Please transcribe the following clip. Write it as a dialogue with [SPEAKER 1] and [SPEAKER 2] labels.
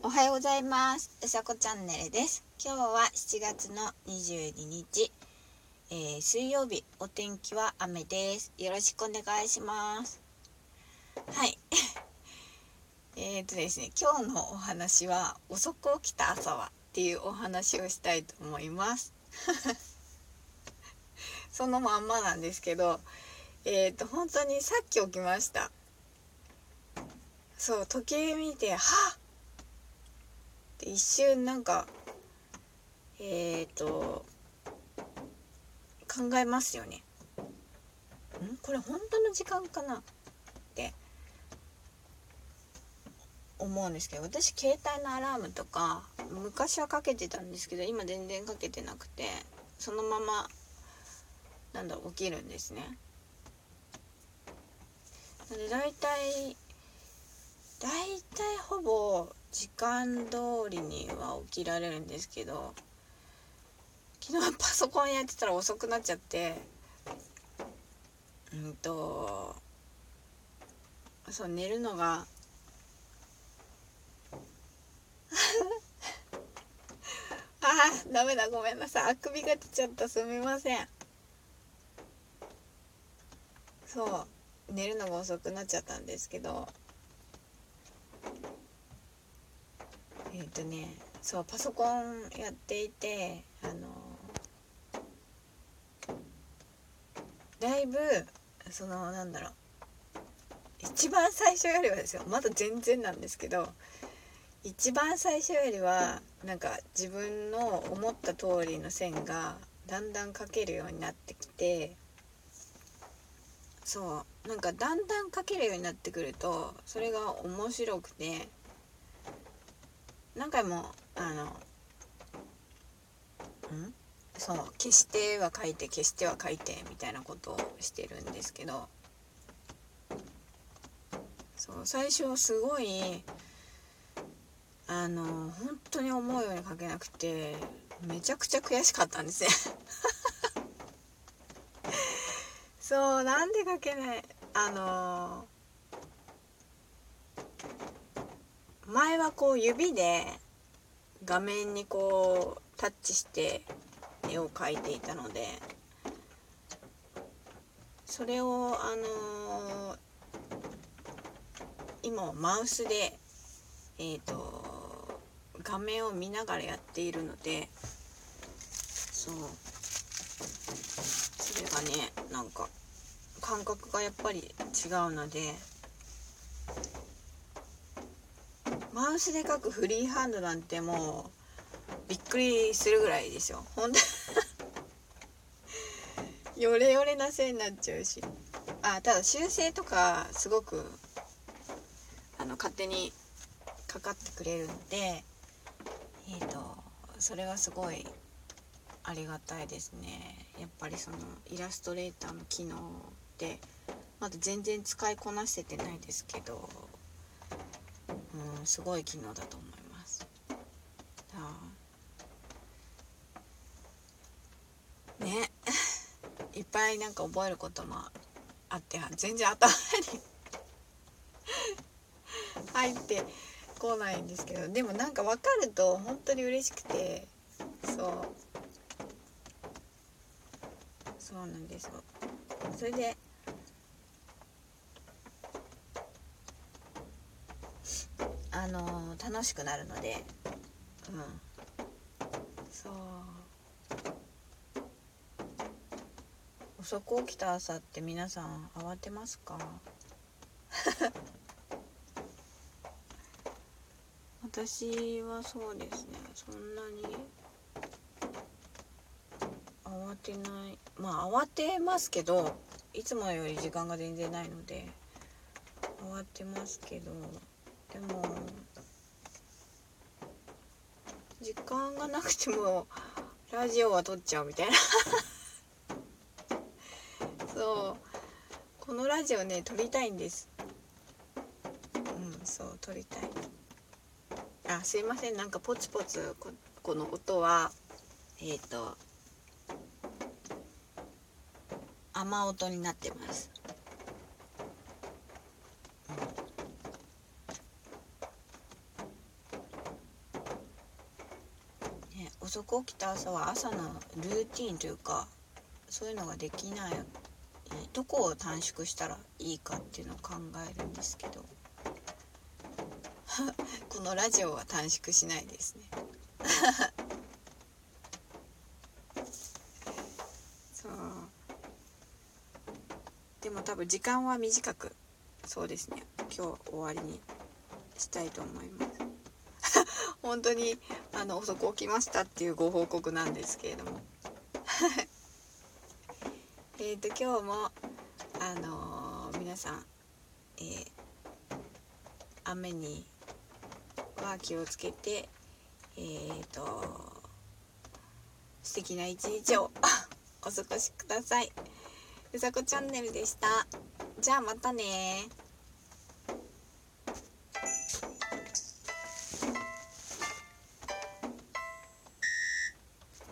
[SPEAKER 1] おはようございます。うさこチャンネルです。今日は7月の22日、えー、水曜日。お天気は雨です。よろしくお願いします。はい。えっとですね今日のお話は遅く起きた朝はっていうお話をしたいと思います。そのまんまなんですけどえっ、ー、と本当にさっき起きました。そう時計見てはっで一瞬なんかえっ、ー、と考えますよね。ん？これ本当の時間かな？って思うんですけど私携帯のアラームとか昔はかけてたんですけど今全然かけてなくてそのままなんだ起きるんですね。で大体大体ほぼ時間通りには起きられるんですけど昨日パソコンやってたら遅くなっちゃってうんとそう寝るのが あーダメだごめんなさい。あくびが出ちゃった。すみません。そう寝るのが遅くなっちゃったんですけどえっ、ー、とねそうパソコンやっていてあのだいぶそのなんだろう一番最初よりはですよまだ全然なんですけど一番最初よりはなんか自分の思った通りの線がだんだん描けるようになってきてそう。なんかだんだん描けるようになってくるとそれが面白くて何回もあのん？そう消しては書いて消しては書いてみたいなことをしてるんですけどそう最初すごいあの本当に思うように書けなくてめちゃくちゃ悔しかったんですね。そうなんで書けない。あの前はこう指で画面にこうタッチして絵を描いていたのでそれをあのー、今マウスでえっ、ー、と画面を見ながらやっているのでそう。なんか感覚がやっぱり違うのでマウスで書くフリーハンドなんてもうびっくりするぐらいですよ。ほんと。ヨレヨレな線になっちゃうし。あただ修正とかすごくあの勝手にかかってくれるのでえっ、ー、とそれはすごいありがたいですね。やっぱりそのイラストレーターの機能ってまだ全然使いこなせてないですけどうん、すごい機能だと思います。ね。いっぱいなんか覚えることもあって全然頭に 入ってこないんですけどでもなんか分かると本当に嬉しくてそう。そうなんですよ。それであの楽しくなるのでうん。そう。遅く起きた朝って皆さん慌てますか？私はそうですね。そんなに慌てない。まあ慌てますけどいつもより時間が全然ないので慌てますけどでも時間がなくてもラジオは撮っちゃうみたいな。そう。このラジオね撮りたいんです。うんそう撮りたい。あすいません。なんかポツポツここの音はえっ、ー、と雨音になってます。ね、遅く起きた朝は朝のルーティンというかそういうのができないどこを短縮したらいいかっていうのを考えるんですけど このラジオは短縮しないですね。でも多分時間は短くそうですね。今日終わりにしたいと思います。本当にあの遅く起きましたっていうご報告なんですけれども。えっと今日もあのー、皆さん、えー、雨には気をつけてえっ、ー、と素敵な一日を お過ごしください。うさこチャンネルでした。じゃあまたね